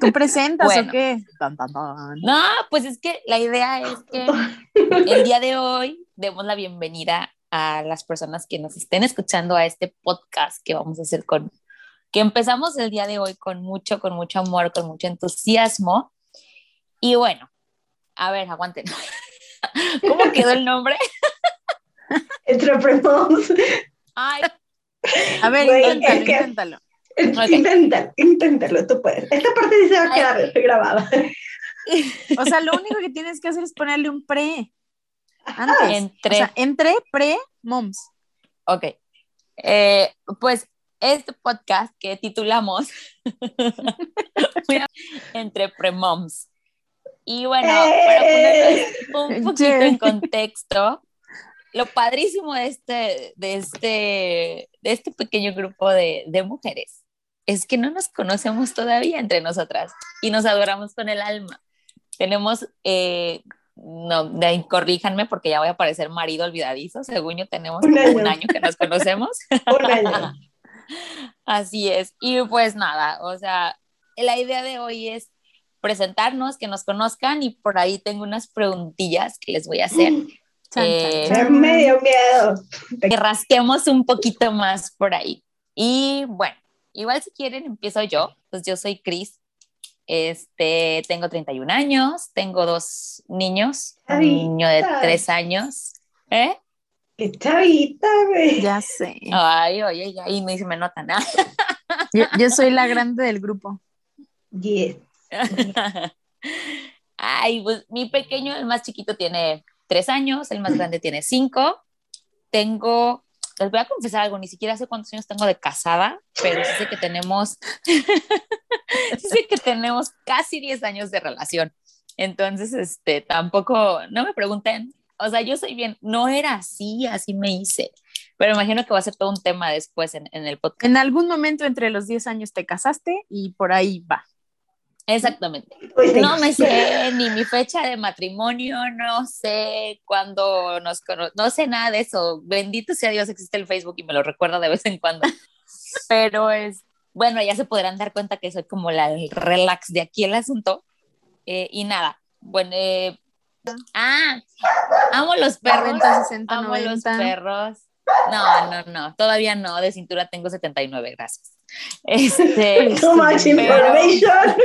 ¿Tú presentas Bueno. o qué? Tan, tan, tan. No, pues es que la idea es que el día de hoy demos la bienvenida a las personas que nos estén escuchando a este podcast que vamos a hacer con, que empezamos el día de hoy con mucho, con mucho amor, con mucho entusiasmo. Y bueno, a ver, aguanten. ¿Cómo quedó el nombre? Entre primos. Ay, A ver, Güey, inténtalo, es que- inténtalo. Ok. Inténtalo, inténtalo, tú puedes. Esta parte sí se va a quedar grabada. O sea, lo único que tienes que hacer es ponerle un pre. Antes. entre... O sea, entre, pre, moms. Ok. Eh, pues este podcast que titulamos Entre Premoms. Y bueno, para ponerles un poquito en contexto, lo padrísimo de este, de este, de este pequeño grupo de, de mujeres es que no nos conocemos todavía entre nosotras y nos adoramos con el alma. Tenemos, eh, no, de corríjanme porque ya voy a parecer marido olvidadizo, según yo tenemos Un año. un año que nos conocemos. Un año. Así es. Y pues nada, o sea, la idea de hoy es presentarnos, que nos conozcan y por ahí tengo unas preguntillas que les voy a hacer. Chan, Eh, chan, Me chan. me dio miedo. Que rasquemos un poquito más por ahí. Y bueno, igual si quieren empiezo yo. Pues yo soy Cris. Este, tengo 31 años, tengo dos niños, un niño de Chavita. tres años. ¿Eh? Qué chavita, güey. Ya sé. Ay, oye, ya ahí me, se me nota nada. Yo, yo soy la grande del grupo. Yes. Ay, pues mi pequeño, el más chiquito tiene tres años, el más grande tiene cinco. Tengo, les voy a confesar algo, ni siquiera sé cuántos años tengo de casada, pero sí sé que tenemos, sí sé que tenemos casi 10 años de relación. Entonces, este, tampoco, no me pregunten, o sea, yo soy bien, no era así, así me hice, pero imagino que va a ser todo un tema después en, en el podcast. En algún momento entre los 10 años te casaste y por ahí va. Exactamente. Pues, No me sé ni mi fecha de matrimonio, no sé cuándo nos cono no sé nada de eso. Bendito sea Dios, existe el Facebook y me lo recuerda de vez en cuando. Pero es, bueno, ya se podrán dar cuenta que soy como la el relax de aquí el asunto. Eh, y nada, bueno, eh, ah, amo los perros. 40, 60, amo los 90. perros. No, no, no, todavía no, de cintura tengo 79, gracias. Este, Too much pero- information.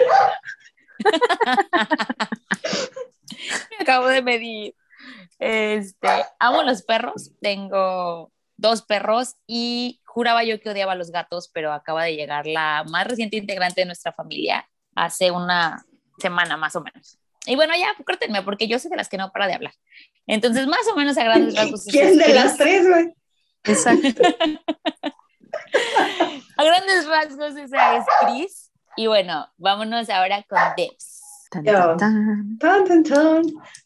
me acabo de medir. Este, amo los perros, tengo dos perros y juraba yo que odiaba a los gatos, pero acaba de llegar la más reciente integrante de nuestra familia hace una semana más o menos. Y bueno, ya, córtenme, porque yo soy de las que no para de hablar. Entonces, más o menos a grandes rasgos. ¿Quién de las tres, güey? Exacto. A grandes rasgos esa es Cris. Y bueno, vámonos ahora con Debs. Tan, tan, tan.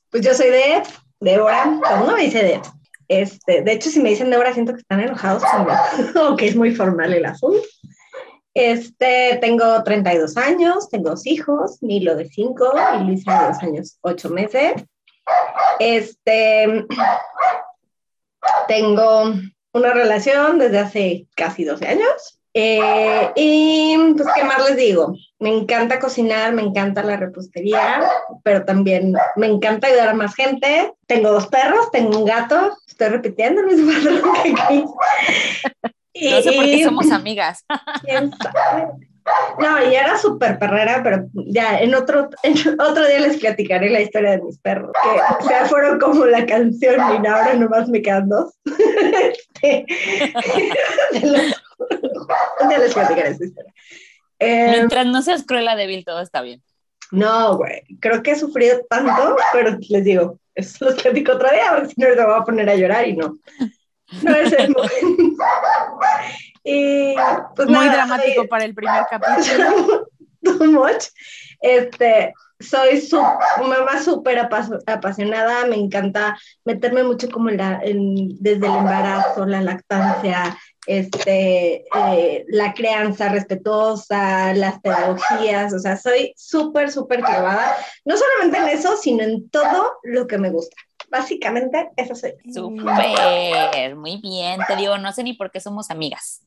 Pues yo soy Deb, Débora. Todo el mundo me dice Deb. Este, de hecho, si me dicen Débora, siento que están enojados conmigo, o que es muy formal el asunto. Este, tengo 32 años, tengo dos hijos, Milo de 5 y Luisa de 2 años, 8 meses. Este, tengo una relación desde hace casi 12 años. Eh, y pues, ¿qué más les digo? Me encanta cocinar, me encanta la repostería, pero también me encanta ayudar a más gente. Tengo dos perros, tengo un gato, estoy repitiendo el mismo patrón que. Y, No sé por qué somos amigas. ¿Quién sabe? No, y era súper perrera, pero ya en otro, en otro día les platicaré la historia de mis perros, que o sea, fueron como la canción y ahora nomás me quedan dos. Este, de los- un día les platicaré esa historia. Eh, Mientras no seas cruela débil, todo está bien. no, güey, creo que he sufrido tanto, pero les digo, eso los platico otro día, porque si no me voy a poner a llorar y no. No es el momento. Y pues Muy nada, dramático soy- para el primer capítulo. too much. Este, soy su mamá súper apas- apasionada, me encanta meterme mucho como en la, en- desde el embarazo, la lactancia, este, eh, la crianza respetuosa, las pedagogías, o sea, soy súper, súper clavada, no solamente en eso, sino en todo lo que me gusta. Básicamente, eso soy. Súper, muy bien. Te digo, no sé ni por qué somos amigas.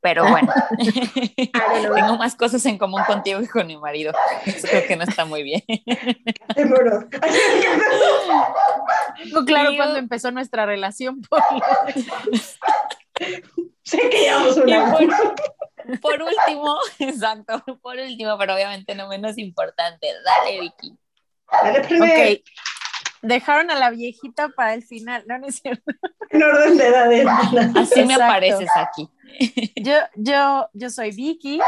Pero bueno, tengo más cosas en común contigo que con mi marido. Eso creo que no está muy bien. claro cuando empezó nuestra relación. sé que llevamos una. Por, por último, exacto, por último, pero obviamente no menos importante. Dale, Vicky. Dale primero. Ok dejaron a la viejita para el final, no, no es cierto. En orden de edades. Así me apareces aquí. Yo, yo, yo soy Vicky.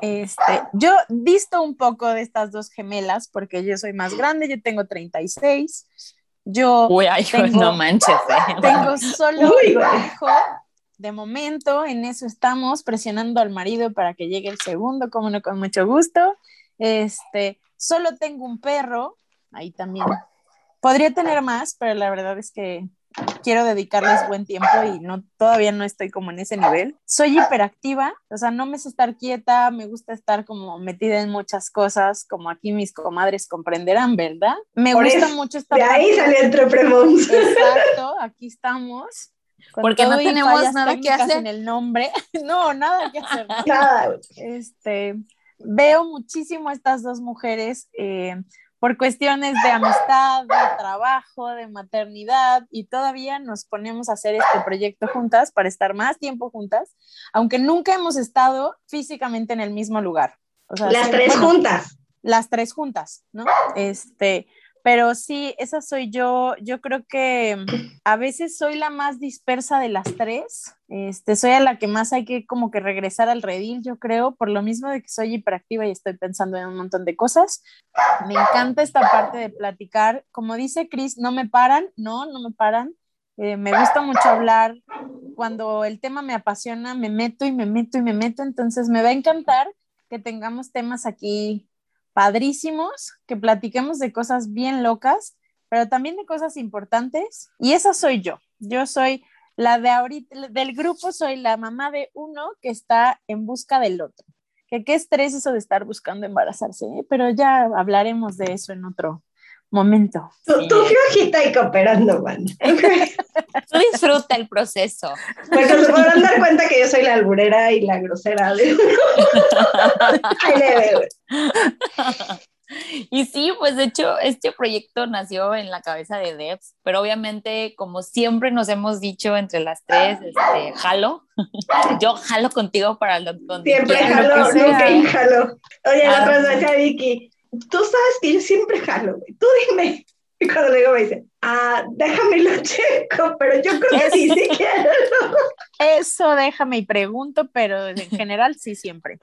Este, yo visto un poco de estas dos gemelas porque yo soy más grande, yo tengo 36. Yo Uy, ay, tengo, no manches. Eh. Tengo solo un hijo. De momento, en eso estamos presionando al marido para que llegue el segundo, como no, con mucho gusto. Este, solo tengo un perro, ahí también Podría tener más, pero la verdad es que quiero dedicarles buen tiempo y no todavía no estoy como en ese nivel. Soy hiperactiva, o sea, no me sé estar quieta, me gusta estar como metida en muchas cosas, como aquí mis comadres comprenderán, ¿verdad? Me gusta mucho estar De ahí salió entre Exacto, aquí estamos. Porque no tenemos nada que hacer en el nombre. no, nada que hacer. Nada. Este, veo muchísimo a estas dos mujeres. Eh, por cuestiones de amistad, de trabajo, de maternidad y todavía nos ponemos a hacer este proyecto juntas para estar más tiempo juntas, aunque nunca hemos estado físicamente en el mismo lugar. las tres juntas. Las tres juntas, ¿no? Este, pero sí, esa soy yo. Yo creo que a veces soy la más dispersa de las tres. Este, soy a la que más hay que como que regresar al redil, yo creo, por lo mismo de que soy hiperactiva y estoy pensando en un montón de cosas. Me encanta esta parte de platicar. Como dice Chris, no me paran, no, no me paran. Eh, me gusta mucho hablar. Cuando el tema me apasiona, me meto y me meto y me meto. Entonces me va a encantar que tengamos temas aquí padrísimos, que platiquemos de cosas bien locas, pero también de cosas importantes. Y esa soy yo. Yo soy la de ahorita, del grupo soy la mamá de uno que está en busca del otro. Que qué estrés eso de estar buscando embarazarse, ¿eh? pero ya hablaremos de eso en otro, momento. Tú, flojita y cooperando, man. tú disfruta el proceso. Porque se podrán dar cuenta que yo soy la alburera y la grosera. De... Y sí, pues de hecho este proyecto nació en la cabeza de Debs, pero obviamente como siempre nos hemos dicho entre las tres, este, jalo, yo jalo contigo para lo Siempre jalo, nunca jalo. Oye, la otra vez Vicky, tú sabes que yo siempre jalo, güey. Tú dime. Y cuando le digo me dice, ah, déjame lo checo, pero yo creo que sí, sí quiero. Eso déjame y pregunto, pero en general sí siempre.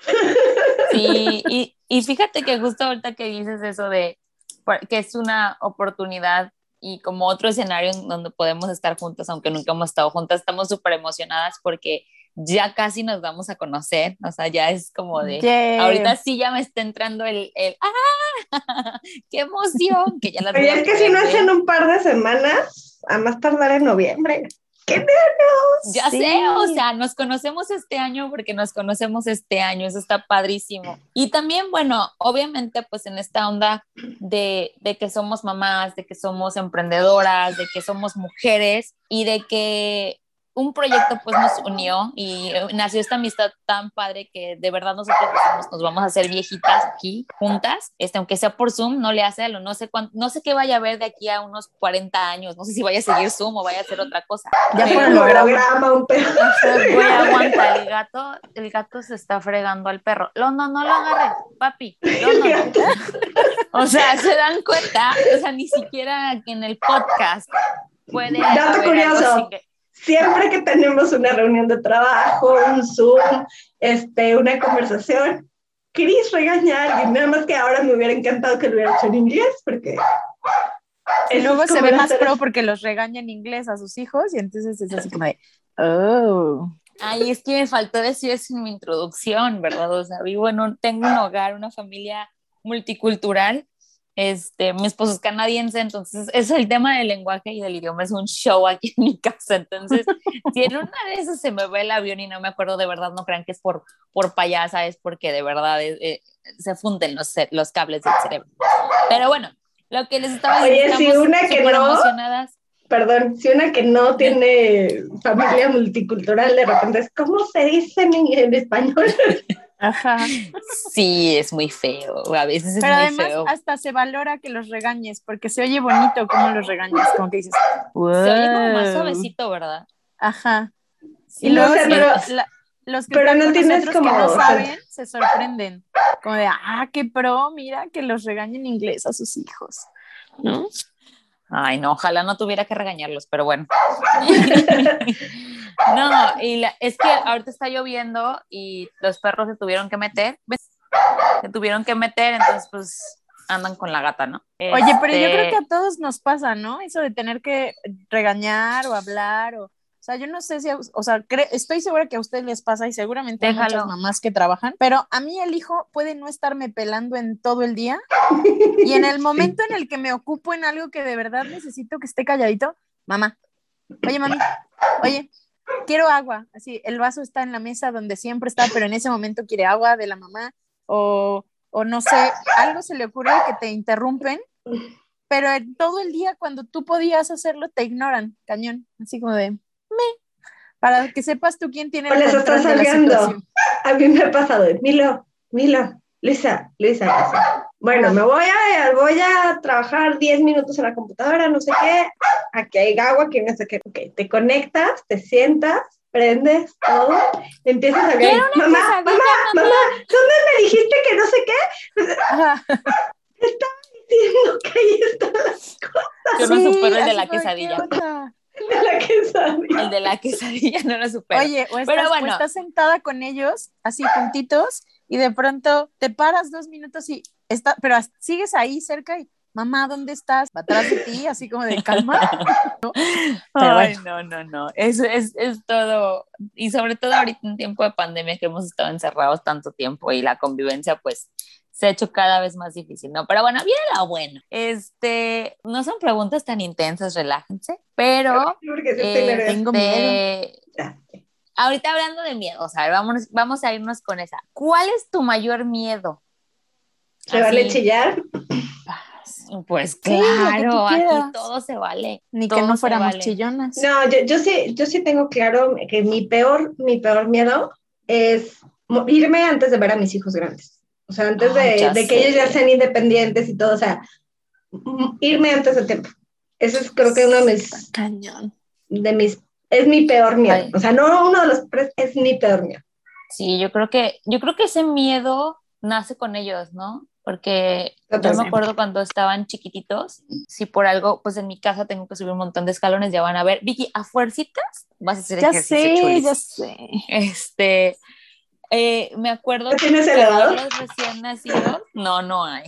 Sí, y, y fíjate que justo ahorita que dices eso de que es una oportunidad y como otro escenario en donde podemos estar juntas, aunque nunca hemos estado juntas, estamos súper emocionadas porque ya casi nos vamos a conocer, o sea, ya es como de, ahorita sí ya me está entrando el, el ¡ah! ¡Qué emoción! Que ya la Pero es que si no es en un par de semanas, a más tardar en noviembre. ¡Qué nervios! Ya sé, o sea, nos conocemos este año porque nos conocemos este año, eso está padrísimo. Y también, bueno, obviamente, pues en esta onda de, de que somos mamás, de que somos emprendedoras, de que somos mujeres y de que un proyecto pues nos unió y eh, nació esta amistad tan padre que de verdad nosotros nos vamos a hacer viejitas aquí juntas, este, aunque sea por Zoom, no le hace a lo, no sé cuánto, no sé qué vaya a ver de aquí a unos 40 años, no sé si vaya a seguir Zoom o vaya a hacer otra cosa. Ya fue el programa, un perro. Voy a aguantar, el gato, el gato se está fregando al perro. No, no, no lo agarres, papi. O sea, se dan cuenta, o sea, ni siquiera en el podcast puede. Dato curioso siempre que tenemos una reunión de trabajo, un Zoom, este, una conversación, Cris regaña a alguien, nada más que ahora me hubiera encantado que lo hubiera hecho en inglés, porque... Y luego se ve más pro porque los regaña en inglés a sus hijos y entonces es así como de, oh. Ay, es que me faltó decir eso en mi introducción, ¿verdad? O sea, vivo en un, tengo un hogar, una familia multicultural este, mi esposo es canadiense, entonces es el tema del lenguaje y del idioma es un show aquí en mi casa. Entonces, si en una de esas se me ve el avión y no me acuerdo de verdad, no crean que es por, por payasa, es porque de verdad eh, eh, se funden los, los cables del cerebro. Pero bueno, lo que les estaba diciendo, Oye, si una que no, emocionadas. perdón, si una que no tiene familia multicultural de repente es, ¿cómo se dice en, en español? Ajá. Sí, es muy feo. A veces es Pero muy además feo. hasta se valora que los regañes, porque se oye bonito como los regañas, como que dices, Se oye como más suavecito, ¿verdad? Ajá. Sí, Y luego o sea, sí, pero- la- los que pero no tienes nosotros que como- no saben se sorprenden. Como de, ah, qué pro, mira que los regañen inglés a sus hijos. ¿No? Ay, no, ojalá no tuviera que regañarlos, pero bueno. no, y la- es que ahorita está lloviendo y los perros se tuvieron que meter, ¿ves? se tuvieron que meter, entonces pues andan con la gata, ¿no? Oye, pero yo creo que Este, a todos nos pasa, ¿no? Eso de tener que regañar o hablar o... O sea, yo no sé si, o sea, cre- estoy segura que a ustedes les pasa y seguramente hay Déjalo. muchas mamás que trabajan, pero a mí el hijo puede no estarme pelando en todo el día y en el momento en el que me ocupo en algo que de verdad necesito que esté calladito, mamá, oye, mami, oye, quiero agua, así, el vaso está en la mesa donde siempre está, pero en ese momento quiere agua de la mamá o, o no sé, algo se le ocurre que te interrumpen, pero en todo el día cuando tú podías hacerlo te ignoran, cañón, así como de, me, para que sepas tú quién tiene O el les control estás de la situación. A mí me ha pasado, Milo, Milo, Luisa, Luisa, Luisa. Bueno, me voy a, voy a trabajar 10 minutos en la computadora, no sé qué, aquí hay agua, que no sé qué. Ok, te conectas, te sientas, prendes todo, empiezas a hablar. Mamá, mamá, mamá, ¿dónde me dijiste que no sé qué? Ajá. Diciendo que ahí están las cosas Yo no supero el de la como, ¿qué quesadilla. onda? de la quesadilla. el de la quesadilla no lo supero. Oye, o estás, Pero o bueno. estás sentada con ellos, así juntitos, y de pronto te paras dos minutos y está, pero sigues ahí cerca y, mamá, ¿dónde estás? Va atrás de ti, así como de calma. ¿no? Pero Ay, bueno. no, no, no. Es, es, es todo. Y sobre todo ahorita en tiempo de pandemia que hemos estado encerrados tanto tiempo y la convivencia, pues se ha hecho cada vez más difícil, ¿no? Pero bueno, viene la buena. Este, no son preguntas tan intensas, relájense, pero este. Tengo miedo. Ahorita hablando de miedo, o sea, vamos, vamos a irnos con esa. ¿Cuál es tu mayor miedo? ¿Se vale chillar? Pues Sí, claro, aquí todo se vale. Ni que no fuéramos vale. chillonas. No, yo, yo sí, yo sí tengo claro que mi peor, mi peor miedo es irme antes de ver a mis hijos grandes. O sea, antes Ay, de, de que ellos ya sean independientes y todo, o sea, irme antes del tiempo. Ese es creo que uno de mis, Cañón. de mis, es mi peor miedo. Ay. O sea, no uno de los tres, es mi peor miedo. Sí, yo creo que, yo creo que ese miedo nace con ellos, ¿no? Porque yo me acuerdo cuando estaban chiquititos, si por algo, pues en mi casa tengo que subir un montón de escalones, ya van a ver, Vicky, a fuercitas vas a hacer Ya ejercicio, sé, chulis. ya sé. Este, eh, me acuerdo ¿Ya tienes cargar elevador? los recién nacidos, no, no hay.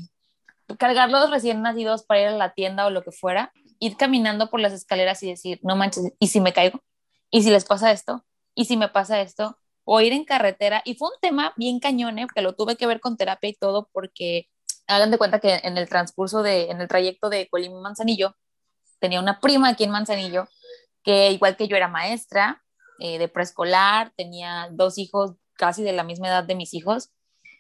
Cargar los recién nacidos para ir a la tienda o lo que fuera, ir caminando por las escaleras y decir, no manches, ¿y si me caigo? ¿Y si les pasa esto? ¿Y si me pasa esto? O ir en carretera. Y fue un tema bien cañón, ¿eh? que lo tuve que ver con terapia y todo, porque hagan de cuenta que en el transcurso de, en el trayecto de Colima a Manzanillo, tenía una prima aquí en Manzanillo, que igual que yo era maestra eh, de preescolar, tenía dos hijos casi de la misma edad de mis hijos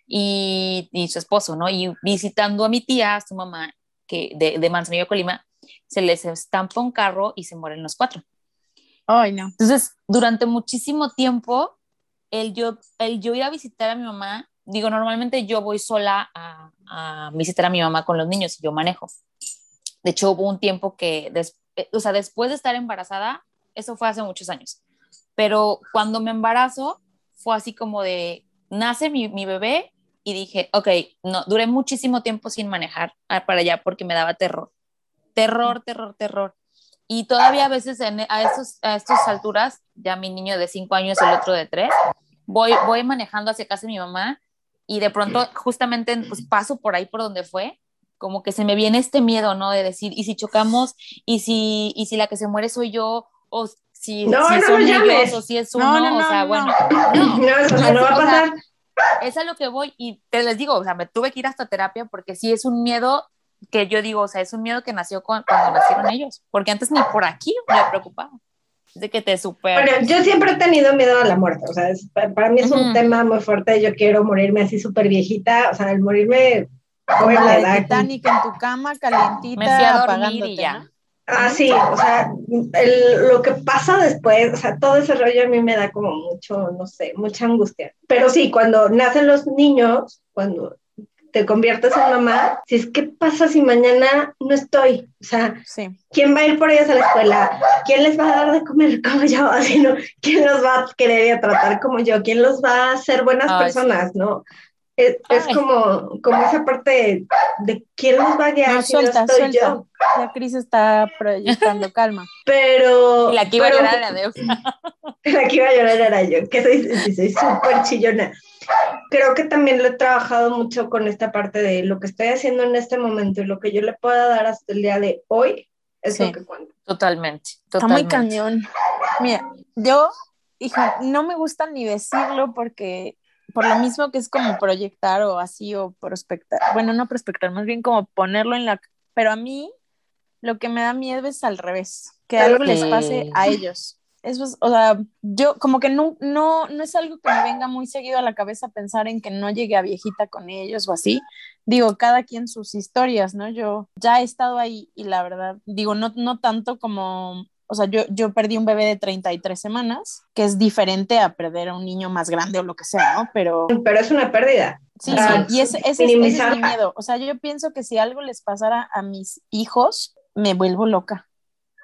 y, y su esposo, ¿no? Y visitando a mi tía, a su mamá, que de, de Manzanillo, Colima, se les estampa un carro y se mueren los cuatro. Ay, no. Entonces, durante muchísimo tiempo, el yo, el yo ir a visitar a mi mamá, digo, normalmente yo voy sola a, a visitar a mi mamá con los niños y yo manejo. De hecho, hubo un tiempo que, des- eh, o sea, después de estar embarazada, eso fue hace muchos años, pero cuando me embarazo, fue así como de, nace mi, mi bebé y dije, ok, no, duré muchísimo tiempo sin manejar ah, para allá porque me daba terror. Terror, terror, terror. Y todavía a veces en, a, estos, a estas alturas, ya mi niño de cinco años, el otro de tres, voy, voy manejando hacia casa de mi mamá y de pronto justamente pues, paso por ahí por donde fue, como que se me viene este miedo, ¿no? De decir, ¿y si chocamos? ¿Y si, y si la que se muere soy yo? ¿O si, No, si no son lo ellos? ¿O si es No, uno? no, no, o sea, no, bueno, no. no. No, eso no, va a o sea, pasar. es a lo que voy y te les digo, o sea, me tuve que ir hasta terapia porque sí es un miedo que yo digo, o sea, es un miedo que nació cu- cuando nacieron ellos, porque antes ni por aquí me preocupaba. Es de que te super... Bueno, yo siempre he tenido miedo a la muerte, o sea, es- pa- para mí es un Ujú. tema muy fuerte, yo quiero morirme así súper viejita, o sea, el morirme joven la de da- Titanic en tu cama, calientita, me fui a apagándote, y ya. Ah, sí, o sea, el, lo que pasa después, o sea, todo ese rollo a mí me da como mucho, no sé, mucha angustia. Pero sí, cuando nacen los niños, cuando te conviertes en mamá, si es, ¿qué pasa si mañana no estoy? O sea, ¿quién va a ir por ellos a la escuela? ¿Quién les va a dar de comer como yo? Así, ¿no? ¿Quién los va a querer y a tratar como yo? ¿Quién los va a hacer buenas personas, no? Es, como, como esa parte de, quién los va a guiar si suelta, no estoy yo. La Cris está proyectando calma. Pero. la que iba a llorar era Deus. La que iba a llorar era yo, que soy súper chillona. Creo que también lo he trabajado mucho con esta parte de lo que estoy haciendo en este momento y lo que yo le pueda dar hasta el día de hoy es lo que cuento. Totalmente, totalmente. Está muy cañón. Mira, yo, hija, no me gusta ni decirlo porque por lo mismo que es como proyectar o así o prospectar, bueno, no prospectar, más bien como ponerlo en la, pero a mí lo que me da miedo es al revés, que algo les pase a ellos. Eso es, o sea, yo como que no, no, no es algo que me venga muy seguido a la cabeza pensar en que no llegue a viejita con ellos o así. Digo, cada quien sus historias, ¿no? Yo ya he estado ahí y la verdad, digo, no, no tanto como o sea, yo, yo perdí un bebé de 33 semanas, que es diferente a perder a un niño más grande o lo que sea, ¿no? Pero... Pero es una pérdida. Sí, sí, y ese, ese, es mi miedo. O sea, yo pienso que si algo les pasara a mis hijos, me vuelvo loca.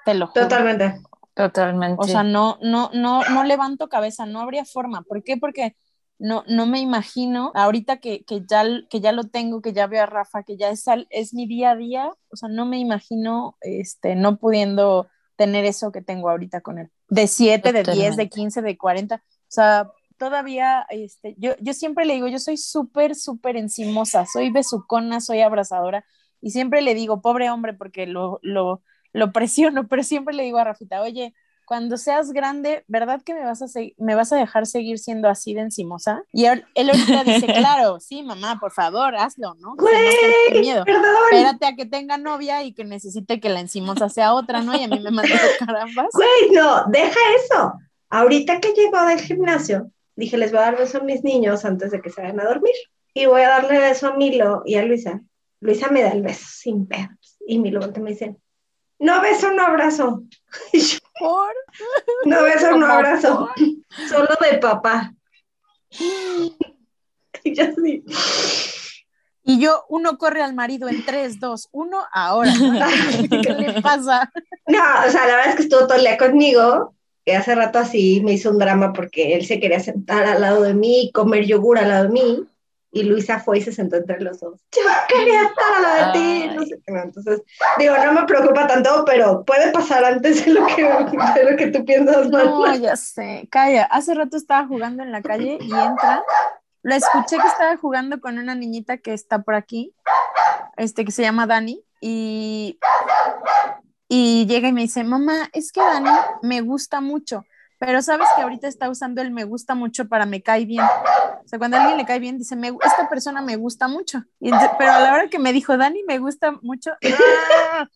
Te lo juro. Totalmente. Totalmente. O sea, no, no, no, no levanto cabeza, no habría forma. ¿Por qué? Porque no, no me imagino, ahorita que, que, ya, que ya lo tengo, que ya veo a Rafa, que ya es, es mi día a día, o sea, no me imagino este, no pudiendo tener eso que tengo ahorita con él. De 7, de 10, de 15, de 40. O sea, todavía, este, yo, yo siempre le digo, yo soy súper, súper encimosa, soy besucona, soy abrazadora. Y siempre le digo, pobre hombre, porque lo, lo, lo presiono, pero siempre le digo a Rafita, oye, cuando seas grande, ¿verdad que me vas a, me vas a dejar seguir siendo así de encimosa? Y él, ahorita dice, claro, sí, mamá, por favor, hazlo, ¿no? Güey, miedo. Espérate a que tenga novia y que necesite que la encimosa sea otra, ¿no? Y a mí me manda carambas. Güey, no, deja eso. Ahorita que llegó del gimnasio, dije, les voy a dar beso a mis niños antes de que se vayan a dormir. Y voy a darle beso a Milo y a Luisa. Luisa me da el beso sin pedos. Y Milo me dice, no beso, no abrazo. ¿Por? No beso, no abrazo. Solo de papá. y yo sí. Y yo, uno corre al marido en 3, 2, 1, ahora. ¿Qué le pasa? No, o sea, la verdad es que estuvo todo el día conmigo. Y hace rato así me hizo un drama porque él se quería sentar al lado de mí, comer yogur al lado de mí y Luisa fue y se sentó entre los dos. Yo quería estar a la de ti, no sé qué. Entonces, digo, no me preocupa tanto, pero puede pasar antes de lo que, de lo que tú piensas. No, ya sé. Calla, hace rato estaba jugando en la calle y entra. Lo escuché que estaba jugando con una niñita que está por aquí, este, que se llama Dani, y, y llega y me dice, mamá, es que Dani me gusta mucho pero sabes que ahorita está usando el me gusta mucho para me cae bien. O sea, cuando a alguien le cae bien, dice, me, esta persona me gusta mucho. pero a la hora que me dijo, Dani, me gusta mucho. ¡ah!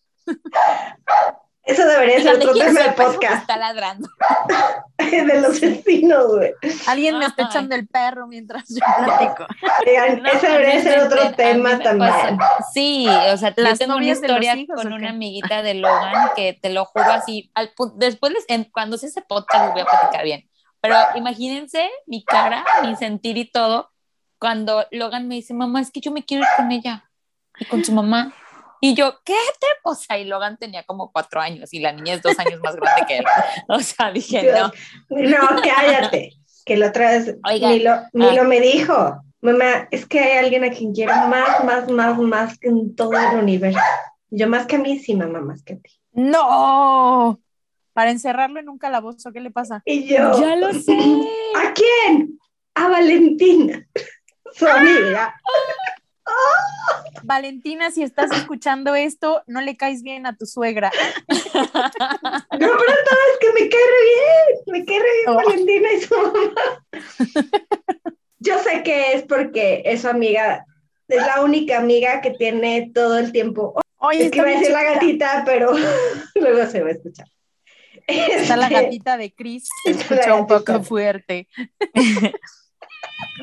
Eso debería ser otro tema de podcast. Está ladrando. de los vecinos, güey. Alguien me está echando el perro mientras yo platico. ese debería ser otro tema también. sí, o sea, Las tengo una historia con una amiguita de Logan que te lo juro así. después, cuando se ese podcast, les voy a platicar bien. Pero imagínense mi cara, mi sentir y todo, cuando Logan me dice, mamá, es que yo me quiero ir con ella y con su mamá. Y yo, ¿qué te? O sea, y Logan tenía como cuatro años y la niña es dos años más grande que él. O sea, dije, no. No, cállate. Que la otra vez Milo, Milo ah. me dijo, mamá, es que hay alguien a quien quiero más, más, más, más que en todo el universo. Yo más que a mí, sí, mamá, más que a ti. No, para encerrarlo en un calabozo, ¿qué le pasa? Y yo, ya lo sé. ¿A quién? A Valentina, su amiga. Valentina, si estás escuchando esto, no le caes bien a tu suegra. No, pero es que me cae re bien, me cae re bien oh. Valentina y su mamá. Yo sé que es porque es su amiga, es la única amiga que tiene todo el tiempo. Oye, es que va a decir la gatita, pero luego se va a escuchar. Está la este, gatita de Chris, se escucha un poco fuerte.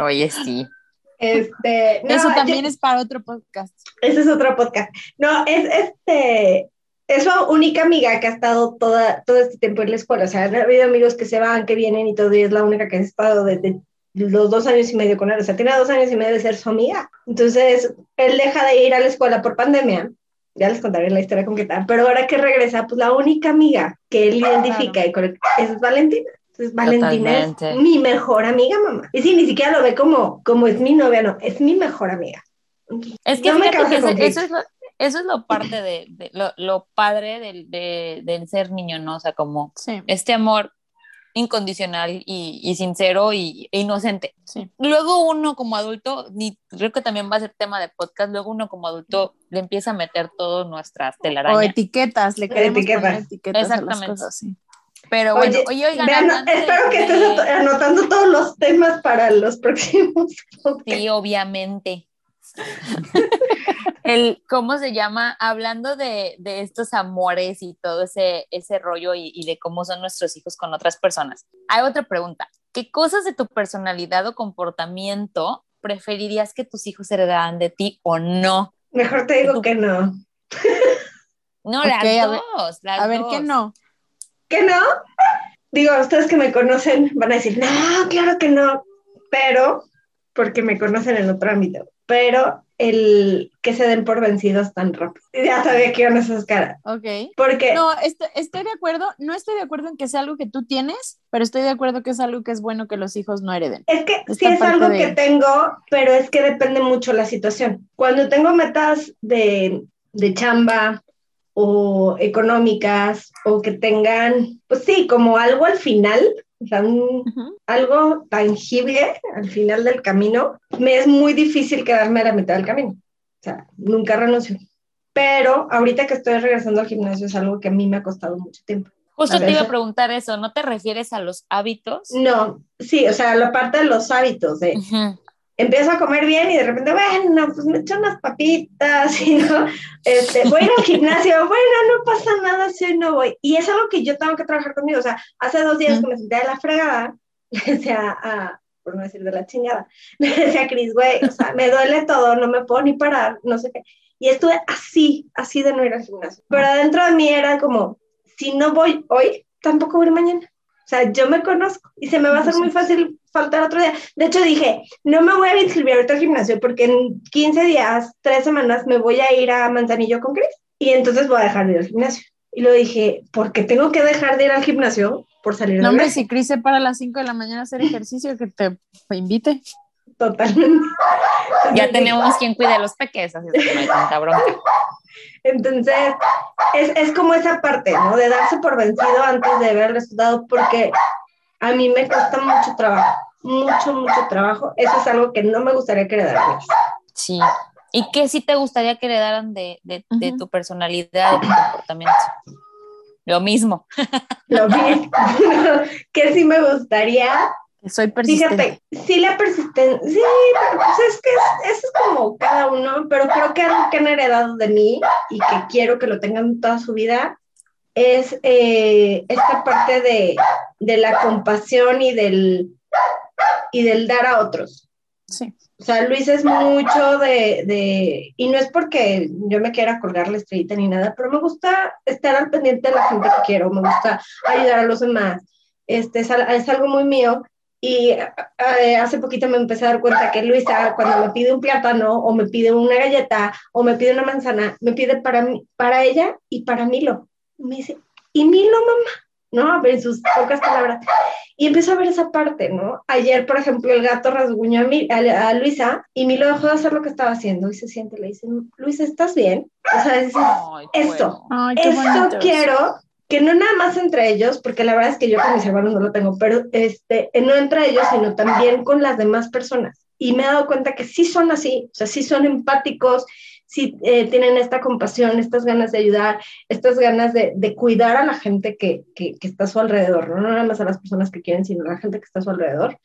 Oye, sí. Este, Eso también es para otro podcast. Ese es otro podcast. No, es este. es su única amiga que ha estado toda, todo este tiempo en la escuela. O sea, ha habido amigos que se van, que vienen y todo, y es la única que ha estado desde los dos años y medio con él. O sea, tiene dos años y medio de ser su amiga. Entonces, él deja de ir a la escuela por pandemia. Ya les contaré la historia con qué tal. Pero ahora que regresa, pues la única amiga que él identifica y es Valentina. Entonces, Valentina es mi mejor amiga, mamá. Y sí, ni siquiera lo ve como, como es mi novia, no, es mi mejor amiga. Es que, me que eso, es lo, eso es lo parte de, de lo, lo, padre del, de, del, ser niño, ¿no? O sea, como sí. este amor incondicional y, y sincero y, e inocente. Sí. Luego uno como adulto, y creo que también va a ser tema de podcast, luego uno como adulto le empieza a meter todas nuestras telarañas. O etiquetas, le queremos etiquetas. poner etiquetas Exactamente. a las cosas, sí. Pero bueno, oye, oigan, vean, espero que estés anotando todos los temas para los próximos. Sí, obviamente. el, ¿cómo se llama? Hablando de, de, estos amores y todo ese, ese rollo y, y, de cómo son nuestros hijos con otras personas. Hay otra pregunta. ¿Qué cosas de tu personalidad o comportamiento preferirías que tus hijos heredaran de ti o no? Mejor te digo tu... que no. No, okay, las dos. Las a ver, dos. ¿qué no? ¿Qué no? Digo, ustedes que me conocen van a decir, no, claro que no, pero, porque me conocen en otro ámbito, pero el que se den por vencidos tan rápido. Ya sabía que iban esas caras. Ok. Porque... No, estoy, estoy, de acuerdo, no estoy de acuerdo en que sea algo que tú tienes, pero estoy de acuerdo que es algo que es bueno que los hijos no hereden. Es que Esta sí es algo de... que tengo, pero es que depende mucho la situación. Cuando tengo metas de, de chamba o económicas o que tengan, pues sí, como algo al final, o sea, un, uh -huh. algo tangible al final del camino, me es muy difícil quedarme a la mitad del camino. O sea, nunca renuncio. Pero ahorita que estoy regresando al gimnasio es algo que a mí me ha costado mucho tiempo. Justo te iba a preguntar eso, ¿no te refieres a los hábitos? No, sí, o sea, la parte de los hábitos, de uh -huh. Empiezo a comer bien y de repente, bueno, pues me echo unas papitas, y no, este, voy al gimnasio, bueno, no pasa nada si hoy no voy. Y es algo que yo tengo que trabajar conmigo, o sea, hace dos días que me senté de la fregada, le decía a, por no decir de la chingada, le decía a Cris, güey, o sea, me duele todo, no me puedo ni parar, no sé qué. Y estuve así, así de no ir al gimnasio. Pero adentro de mí era como, si no voy hoy, tampoco voy mañana. O sea, yo me conozco y se me va a hacer muy fácil faltar otro día. De hecho, dije, no me voy a inscribir ahorita al gimnasio porque en 15 días, 3 semanas, me voy a ir a Manzanillo con Cris y entonces voy a dejar de ir al gimnasio. Y lo dije, ¿por qué tengo que dejar de ir al gimnasio por salir No, hombre, si Cris se para a las 5 de la mañana a hacer ejercicio, que te invite. Totalmente. Ya tenemos quien cuide a los peques, así es que no hay tanta bronca. Entonces, es, es, como esa parte, ¿no? De darse por vencido antes de ver el resultado, porque a mí me cuesta mucho trabajo, mucho, mucho trabajo. Eso es algo que no me gustaría que heredaran. Sí. ¿Y qué sí te gustaría que heredaran de, de, uh -huh. de tu personalidad, de tu comportamiento? Lo mismo. Lo mismo. que sí me gustaría soy persistente. Fíjate, sí la persistencia, sí, pero pues es que es, eso es como cada uno, pero creo que algo que han heredado de mí y que quiero que lo tengan toda su vida es eh, esta parte de, de, la compasión y del, y del dar a otros. Sí. O sea, Luis es mucho de, de, y no es porque yo me quiera colgar la estrellita ni nada, pero me gusta estar al pendiente de la gente que quiero, me gusta ayudar a los demás. Este, es, es algo muy mío y eh, hace poquito me empecé a dar cuenta que Luisa, cuando me pide un plátano o me pide una galleta o me pide una manzana, me pide para, mí, para ella y para Milo. Me dice, ¿y Milo, mamá? ¿No? A ver, sus pocas palabras. Y empiezo a ver esa parte, ¿no? Ayer, por ejemplo, el gato rasguñó a, mi, a, a Luisa y Milo dejó de hacer lo que estaba haciendo y se siente, le dice, Luisa, ¿estás bien? O sea, es, Ay, esto, Ay, esto quiero que no nada más entre ellos, porque la verdad es que yo con mis hermanos no lo tengo, pero este, no entre ellos, sino también con las demás personas. Y me he dado cuenta que sí son así, o sea, sí son empáticos, sí eh, tienen esta compasión, estas ganas de ayudar, estas ganas de, de cuidar a la gente que, que, que, está a su alrededor, ¿no? no nada más a las personas que quieren, sino a la gente que está a su alrededor.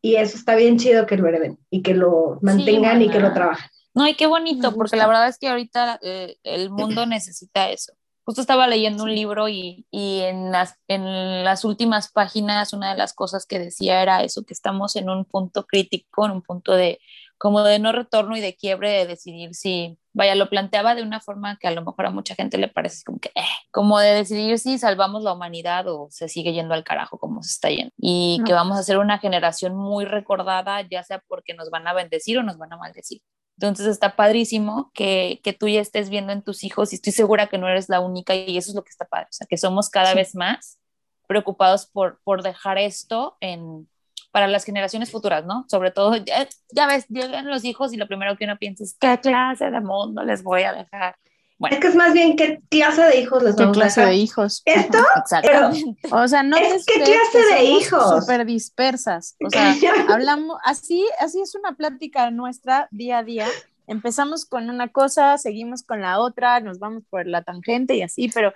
Y eso está bien chido que lo hereden y que lo mantengan sí, y que lo trabajen. No, y qué bonito, porque la verdad es que ahorita eh, el mundo necesita eso justo estaba leyendo un libro y, y, en, las, en las últimas páginas una de las cosas que decía era eso, que estamos en un punto crítico, en un punto de como de no retorno y de quiebre de decidir si vaya, lo planteaba de una forma que a lo mejor a mucha gente le parece como que, eh, como de decidir si salvamos la humanidad o se sigue yendo al carajo como se está yendo. Y que vamos a ser una generación muy recordada, ya sea porque nos van a bendecir o nos van a maldecir. Entonces está padrísimo que, que tú ya estés viendo en tus hijos y estoy segura que no eres la única y eso es lo que está padre, o sea, que somos cada vez más preocupados por, por dejar esto en, para las generaciones futuras, ¿no? Sobre todo, ya, ves, llegan los hijos y lo primero que uno piensa es, ¿qué clase de mundo les voy a dejar? Bueno. Es que es más bien qué clase de hijos les vamos ¿Qué clase de hijos? ¿Esto? Exactamente. o sea, no es qué clase de hijos. Súper dispersas. O sea, hablamos, así, así es una plática nuestra día a día. Empezamos con una cosa, seguimos con la otra, nos vamos por la tangente y así, pero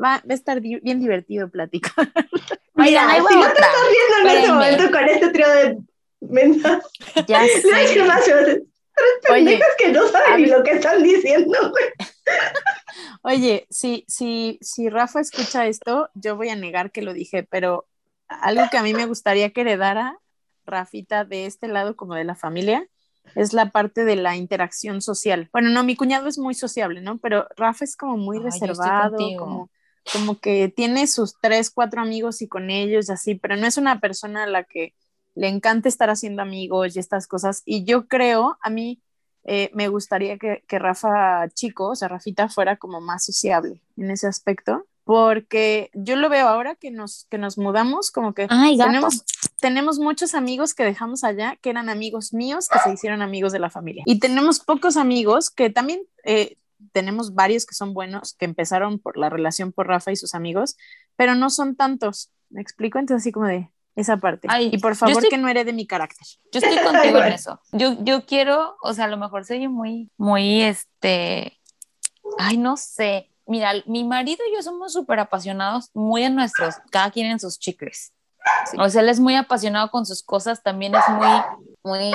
va, a estar bien divertido platicar. Mira, si no te estás riendo en este momento con este trío de mensas, ya sé. más Tres pendejas que no saben ni lo que están diciendo, Oye, si, si, si Rafa escucha esto, yo voy a negar que lo dije, pero algo que a mí me gustaría que heredara Rafita de este lado como de la familia es la parte de la interacción social. Bueno, no, mi cuñado es muy sociable, ¿no? Pero Rafa es como muy reservado, como como que tiene sus tres, cuatro amigos y con ellos y así, pero no es una persona a la que le encanta estar haciendo amigos y estas cosas. Y yo creo, a mí eh, me gustaría que, que, Rafa Chico, o sea, Rafita fuera como más sociable en ese aspecto, porque yo lo veo ahora que nos, que nos mudamos, como que tenemos, tenemos muchos amigos que dejamos allá, que eran amigos míos, que se hicieron amigos de la familia. Y tenemos pocos amigos que también... Eh, tenemos varios que son buenos, que empezaron por la relación por Rafa y sus amigos, pero no son tantos. ¿Me explico? Entonces, así como de esa parte. y por favor, que no herede mi carácter. Yo estoy contigo en eso. Yo, yo quiero, o sea, a lo mejor soy muy, muy, este, ay, no sé. Mira, mi marido y yo somos súper apasionados, muy en nuestros, cada quien en sus chicles. O sea, él es muy apasionado con sus cosas, también es muy, muy,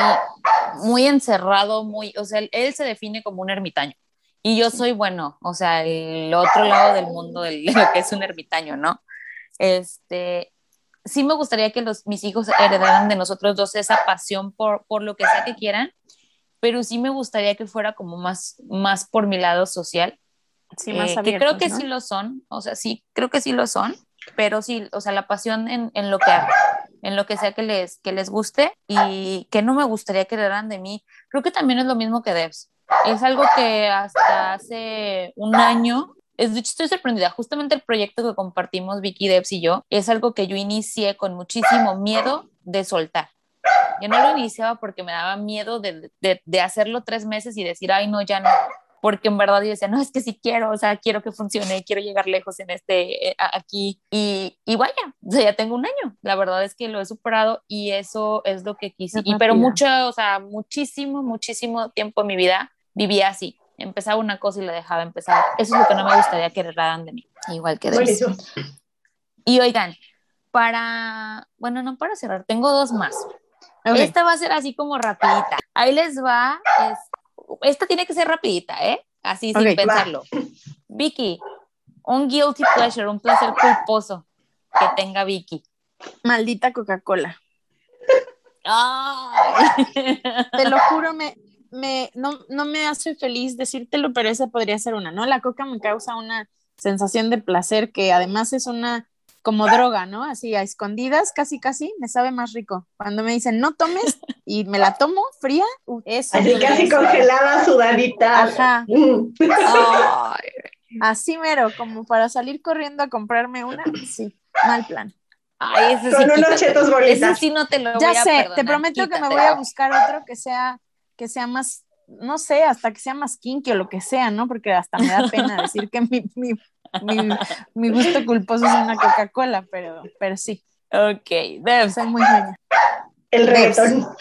muy encerrado, muy, o sea, él se define como un ermitaño. Y yo soy, bueno, o sea, el otro lado del mundo de lo que es un ermitaño, ¿no? Este, sí me gustaría que los, mis hijos heredaran de nosotros dos esa pasión por, por lo que sea que quieran, pero sí me gustaría que fuera como más, más por mi lado social. Sí, más eh, que creo que sí lo son, o sea, sí, creo que sí lo son, pero sí, o sea, la pasión en, en lo que en lo que sea que les, que les guste y que no me gustaría que heredaran de mí. Creo que también es lo mismo que Devs es algo que hasta hace un año estoy sorprendida. Justamente el proyecto que compartimos Vicky Debs y yo es algo que yo inicié con muchísimo miedo de soltar. Yo no lo iniciaba porque me daba miedo de, de, de, hacerlo tres meses y decir, ay, no, ya no. Porque en verdad yo decía, no, es que sí quiero, o sea, quiero que funcione, quiero llegar lejos en este, eh, aquí. Y, y vaya, o sea, ya tengo un año. La verdad es que lo he superado y eso es lo que quise. Y, pero mucho, o sea, muchísimo, muchísimo tiempo en mi vida vivía así. Empezaba una cosa y la dejaba empezar. Eso es lo que no me gustaría que heredaran de mí, igual que de eso. Y oigan, para, bueno, no para cerrar, tengo dos más. Esta va a ser así como rapidita. Ahí les va. esta tiene que ser rapidita, ¿eh? Así sin pensarlo. Vicky, un guilty pleasure, un placer culposo que tenga Vicky. Maldita Coca-Cola. Te lo juro, me, me, no, no me hace feliz decírtelo, pero esa podría ser una, ¿no? La coca me causa una sensación de placer que además es una como droga, ¿no? Así a escondidas, casi casi, me sabe más rico. Cuando me dicen no tomes y me la tomo fría, eso. Así casi congelada, sudadita. Ajá. así mero, como para salir corriendo a comprarme una, sí, mal plan. Ay, ese Con unos chetos bolitas. sí no te lo ya voy a sé, te prometo que me voy a buscar otro que sea que sea más, no sé, hasta que sea más kinky o lo que sea, ¿no? Porque hasta me da pena decir que mi, mi, mi, gusto culposo es una Coca-Cola, pero, pero sí. Ok, Debs. Soy muy buena. El reggaetón.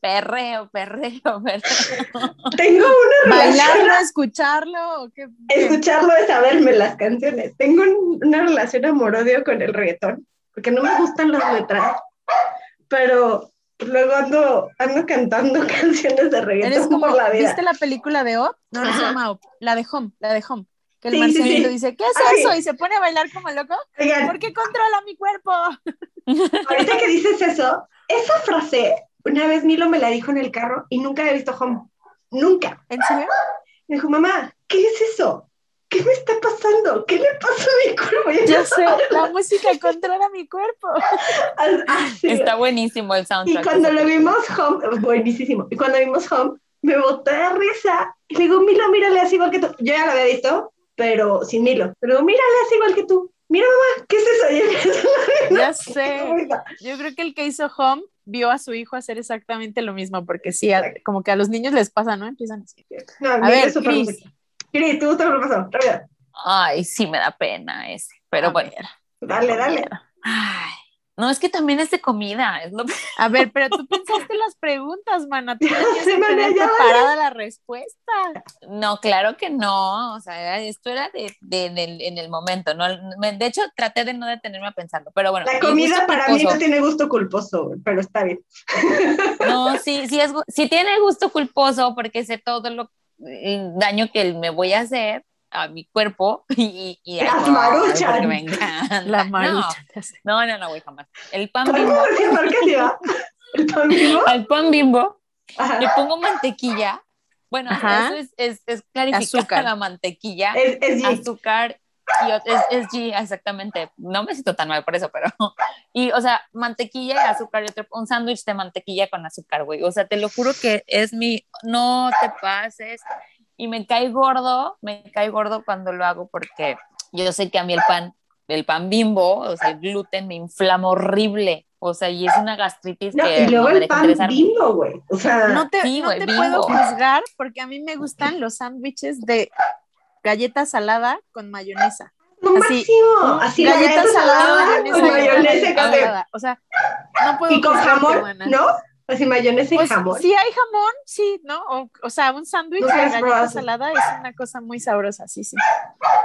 Perreo, perreo, perreo. Tengo una relación. ¿Bailarlo, escucharlo? ¿o qué, Escucharlo es saberme las canciones. Tengo una relación amor-odio con el reggaetón, porque no me gustan las letras pero luego ando, ando cantando canciones de reggaetón como, por la vida. ¿Viste la película de Op? No, no se llama Op, la de Home, la de Home. Que el sí, dice, ¿qué es eso? Y se pone a bailar como loco. ¿Por qué controla mi cuerpo? Ahorita que dices eso, esa frase una vez Milo me la dijo en el carro y nunca había visto Home. Nunca. ¿En serio? Me dijo, mamá, ¿qué es eso? ¿Qué me está pasando? ¿Qué le pasó a mi cuerpo? Y Ya sé, la música controla mi cuerpo. así. Está buenísimo el Y soundtrack. cuando lo vimos Home, buenísimo. Y cuando vimos Home, me boté de risa. Y le digo, Milo, mírale así igual que tú. Yo ya lo había visto, pero sin Milo. Pero digo, mírale así igual que tú. Mira, mamá, ¿qué es eso? Y a. Ya sé. Yo creo que el que hizo Home vio a su hijo hacer exactamente lo mismo, porque sí, a- como que a los niños les pasa, ¿no? Empiezan así. No, A Milo ver, súper Cris. música. Cris, ¿tú te lo pasó? Rápido. Ay, sí me da pena ese. Pero A bueno. ver, Dale, dale. Ay. No, es que también es de comida. Es lo... A ver, pero tú pensaste las preguntas, mana. Tú tenías que tener ya, preparada la respuesta. No, claro que no. O sea, esto era de, de- en el momento. ¿no? De hecho, traté de no detenerme a pensarlo. Pero bueno. La mi comida gusto para mí no tiene gusto culposo, pero está bien. No, sí, sí, es, sí tiene gusto culposo porque sé todo lo el daño que me voy a hacer a mi cuerpo y, y ay, Las no, maruchan. porque me encanta. La No. No, no, no, güey, jamás. El pan ¿Cómo bimbo? ¿El pan vivo? al pan bimbo Ajá. le pongo mantequilla. Bueno, Ajá. eso es, es, es clarificar Azúcar. la mantequilla, Es, azúcar y es, es G, exactamente. No me siento tan mal por eso, pero. Y, o sea, mantequilla y azúcar y otro, un sándwich de mantequilla con azúcar, güey. O sea, te lo juro que es mi. No te pases. Y me cae gordo, me cae gordo cuando lo hago porque yo sé que a mí el pan, el pan bimbo, o sea, el gluten me inflama horrible. O sea, y es una gastritis No, que y luego no me el deja pan bimbo, güey. O sea, No te, Sí, no güey, te puedo juzgar porque a mí me gustan los sándwiches de galleta salada con mayonesa. lo así, máximo. Así galleta salada, salada con mayonesa salada. O sea, no puedo Y con jamón. ¿no? Así mayonesa y Pues, jamón. si hay jamón, sí, ¿no? O, o sea, un sándwich de galleta salada es una cosa muy sabrosa, sí, sí.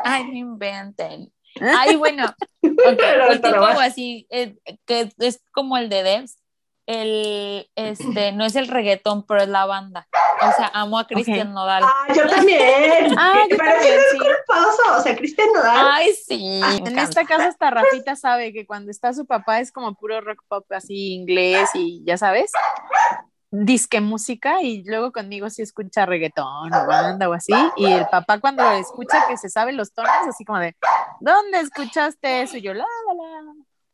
Ay, no inventen. Ay, bueno, ok, Pero el tipo así, eh, que es como el de Debs, el, este, no es el reggaetón, pero es la banda. O sea, amo a Cristian Ok. Nodal. Ah, yo también. Ah, yo Pero también, sí. es culposo. O sea, Cristian Nodal. Ay, sí. Ah, En esta casa hasta Rafita sabe que cuando está su papá es como puro rock pop así inglés y ya sabes, disque música y luego conmigo sí escucha reggaetón o banda o así y el papá cuando escucha que se sabe los tonos así como de ¿dónde escuchaste eso? Y yo la la la